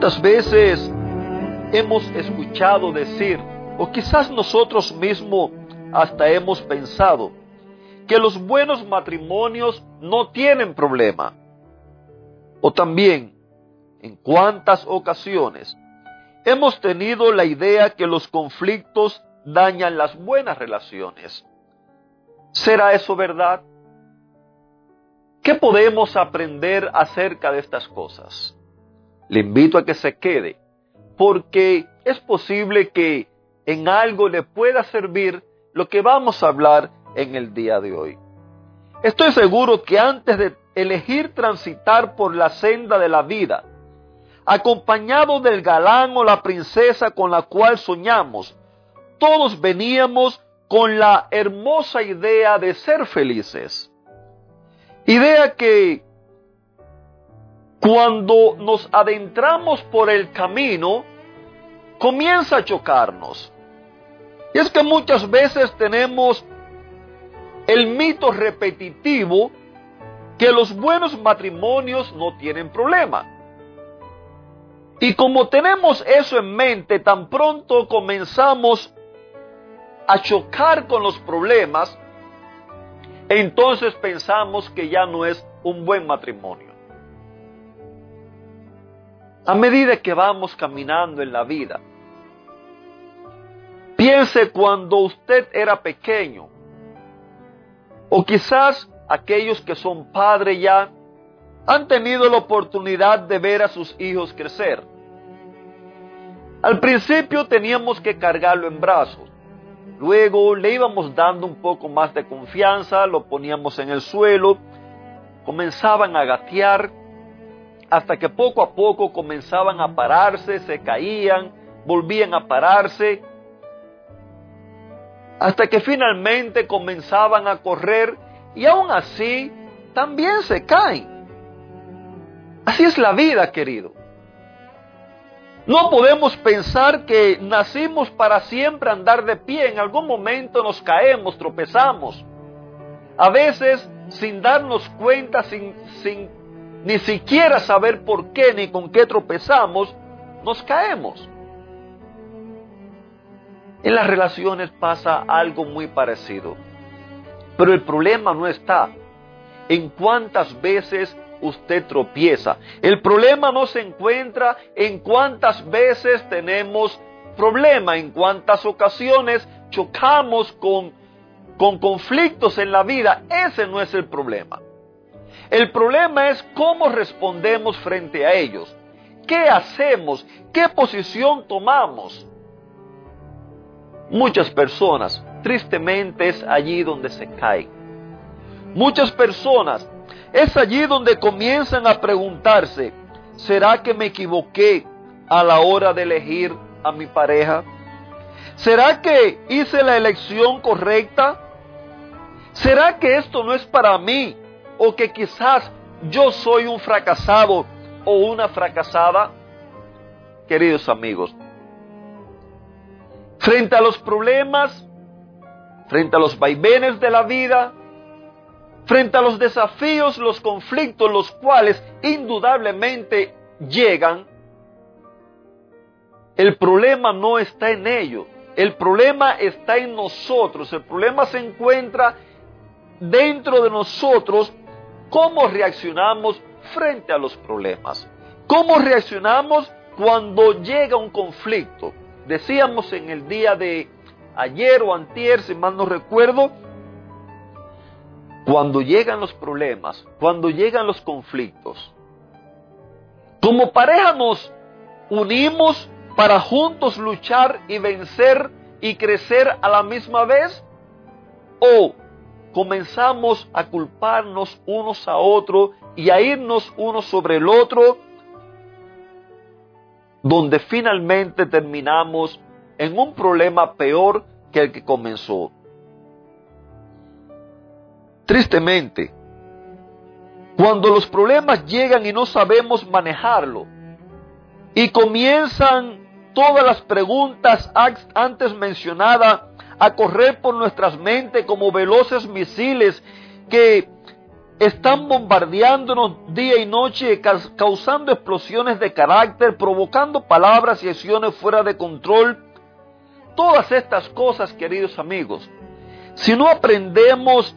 ¿Cuántas veces hemos escuchado decir, o quizás nosotros mismos hasta hemos pensado, que los buenos matrimonios no tienen problema? O también, en cuántas ocasiones hemos tenido la idea que los conflictos dañan las buenas relaciones. ¿Será eso verdad? ¿Qué podemos aprender acerca de estas cosas? Le invito a que se quede, porque es posible que en algo le pueda servir lo que vamos a hablar en el día de hoy. Estoy seguro que antes de elegir transitar por la senda de la vida, acompañado del galán o la princesa con la cual soñamos, todos veníamos con la hermosa idea de ser felices. Idea que cuando nos adentramos por el camino, comienza a chocarnos. Y es que muchas veces tenemos el mito repetitivo que los buenos matrimonios no tienen problema. Y como tenemos eso en mente, tan pronto comenzamos a chocar con los problemas, entonces pensamos que ya no es un buen matrimonio. A medida que vamos caminando en la vida, piense cuando usted era pequeño, o quizás aquellos que son padres ya han tenido la oportunidad de ver a sus hijos crecer. Al principio teníamos que cargarlo en brazos. Luego le íbamos dando un poco más de confianza, lo poníamos en el suelo, comenzaban a gatear, hasta que poco a poco comenzaban a pararse, se caían, volvían a pararse, hasta que finalmente comenzaban a correr y aún así también se caen. Así es la vida, querido. No podemos pensar que nacimos para siempre andar de pie. En algún momento nos caemos, tropezamos. A veces sin darnos cuenta, sin, sin ni siquiera saber por qué ni con qué tropezamos, nos caemos. En las relaciones pasa algo muy parecido. Pero el problema no está en cuántas veces usted tropieza. El problema no se encuentra en cuántas veces tenemos problema, en cuántas ocasiones chocamos con, con conflictos en la vida. Ese no es el problema. El problema es cómo respondemos frente a ellos. ¿Qué hacemos? ¿Qué posición tomamos? Muchas personas, tristemente, es allí donde se caen. Muchas personas, es allí donde comienzan a preguntarse, ¿será que me equivoqué a la hora de elegir a mi pareja? ¿Será que hice la elección correcta? ¿Será que esto no es para mí? O que quizás yo soy un fracasado o una fracasada? Queridos amigos, frente a los problemas, frente a los vaivenes de la vida, frente a los desafíos, los conflictos, los cuales indudablemente llegan, el problema no está en ello, el problema está en nosotros, el problema se encuentra dentro de nosotros cómo reaccionamos frente a los problemas, cómo reaccionamos cuando llega un conflicto. Decíamos en el día de ayer o antier, si mal no recuerdo, cuando llegan los problemas, cuando llegan los conflictos, como pareja nos unimos para juntos luchar y vencer y crecer a la misma vez? ¿O comenzamos a culparnos unos a otros y a irnos uno sobre el otro donde finalmente terminamos en un problema peor que el que comenzó. Tristemente, cuando los problemas llegan y no sabemos manejarlo, y comienzan todas las preguntas antes mencionadas a correr por nuestras mentes como veloces misiles que están bombardeándonos día y noche, causando explosiones de carácter, provocando palabras y acciones fuera de control. Todas estas cosas, queridos amigos, si no aprendemos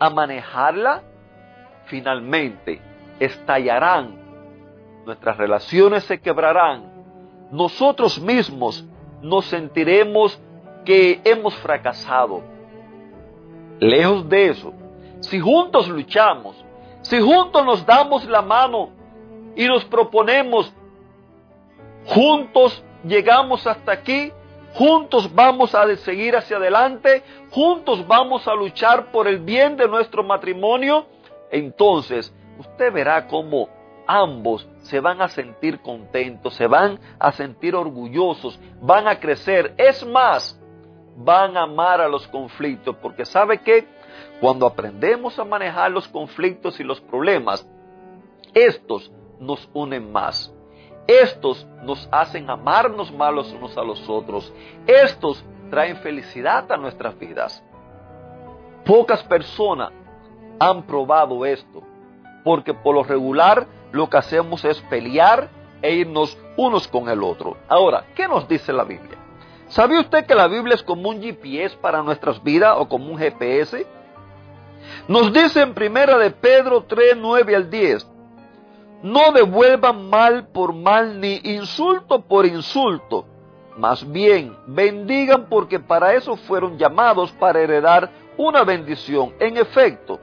a manejarla, finalmente estallarán, nuestras relaciones se quebrarán, nosotros mismos nos sentiremos que hemos fracasado. Lejos de eso, si juntos luchamos, si juntos nos damos la mano y nos proponemos, juntos llegamos hasta aquí, juntos vamos a seguir hacia adelante, juntos vamos a luchar por el bien de nuestro matrimonio, entonces usted verá cómo ambos se van a sentir contentos, se van a sentir orgullosos, van a crecer. Es más, van a amar a los conflictos, porque sabe que cuando aprendemos a manejar los conflictos y los problemas, estos nos unen más. Estos nos hacen amarnos más los unos a los otros. Estos traen felicidad a nuestras vidas. Pocas personas han probado esto, porque por lo regular lo que hacemos es pelear e irnos unos con el otro. Ahora, ¿qué nos dice la Biblia? ¿Sabe usted que la Biblia es como un GPS para nuestras vidas o como un GPS? Nos dice en primera de Pedro 3, 9 al 10, no devuelvan mal por mal ni insulto por insulto, más bien bendigan porque para eso fueron llamados para heredar una bendición. En efecto,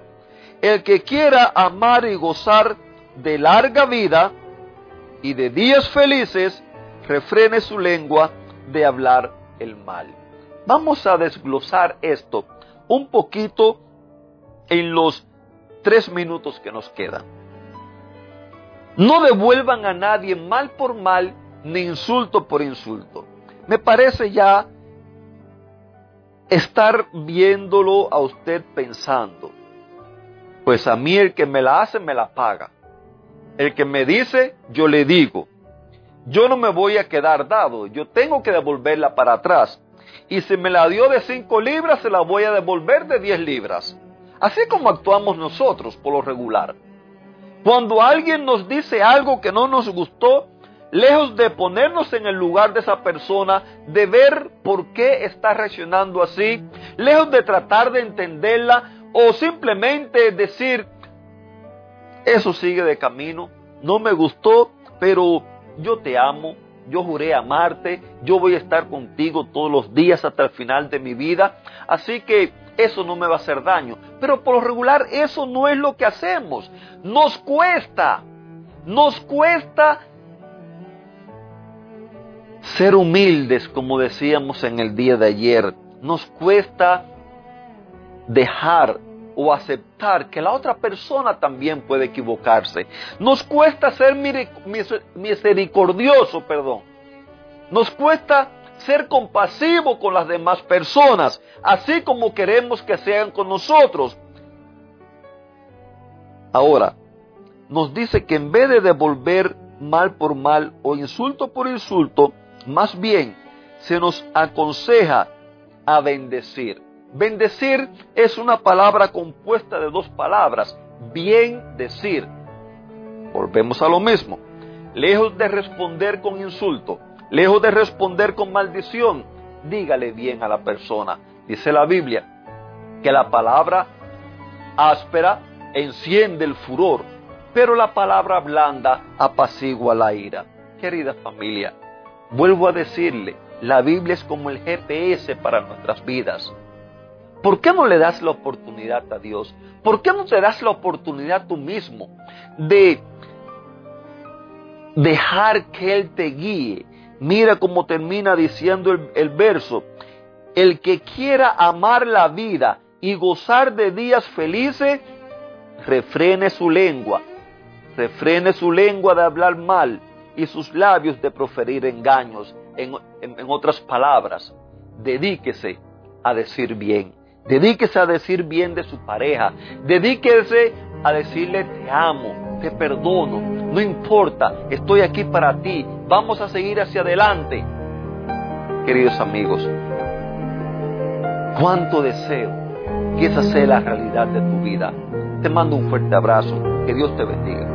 el que quiera amar y gozar de larga vida y de días felices, refrene su lengua de hablar el mal. Vamos a desglosar esto un poquito en los tres minutos que nos quedan. No devuelvan a nadie mal por mal ni insulto por insulto. Me parece ya estar viéndolo a usted pensando. Pues a mí el que me la hace me la paga. El que me dice, yo le digo. Yo no me voy a quedar dado, yo tengo que devolverla para atrás. Y si me la dio de cinco libras, se la voy a devolver de diez libras. Así como actuamos nosotros por lo regular. Cuando alguien nos dice algo que no nos gustó, lejos de ponernos en el lugar de esa persona, de ver por qué está reaccionando así, lejos de tratar de entenderla o simplemente decir, eso sigue de camino, no me gustó, pero yo te amo, yo juré amarte, yo voy a estar contigo todos los días hasta el final de mi vida, así que eso no me va a hacer daño. Pero por lo regular eso no es lo que hacemos. Nos cuesta, nos cuesta ser humildes, como decíamos en el día de ayer. Nos cuesta dejar o aceptar que la otra persona también puede equivocarse. Nos cuesta ser misericordioso, perdón. Nos cuesta ser compasivo con las demás personas, así como queremos que sean con nosotros. Ahora, nos dice que en vez de devolver mal por mal o insulto por insulto, más bien se nos aconseja a bendecir. Bendecir es una palabra compuesta de dos palabras, bien decir. Volvemos a lo mismo. Lejos de responder con insulto, lejos de responder con maldición, dígale bien a la persona. Dice la Biblia que la palabra áspera enciende el furor, pero la palabra blanda apacigua la ira. Querida familia, vuelvo a decirle, la Biblia es como el GPS para nuestras vidas. ¿Por qué no le das la oportunidad a Dios? ¿Por qué no te das la oportunidad tú mismo de dejar que Él te guíe? Mira cómo termina diciendo el, el verso. El que quiera amar la vida y gozar de días felices, refrene su lengua. Refrene su lengua de hablar mal. y sus labios de proferir engaños. En, otras palabras, dedíquese a decir bien. Dedíquese a decir bien de su pareja. Dedíquese a decirle te amo, te perdono, no importa, estoy aquí para ti. Vamos a seguir hacia adelante. Queridos amigos, cuánto deseo que esa sea la realidad de tu vida. Te mando un fuerte abrazo. Que Dios te bendiga.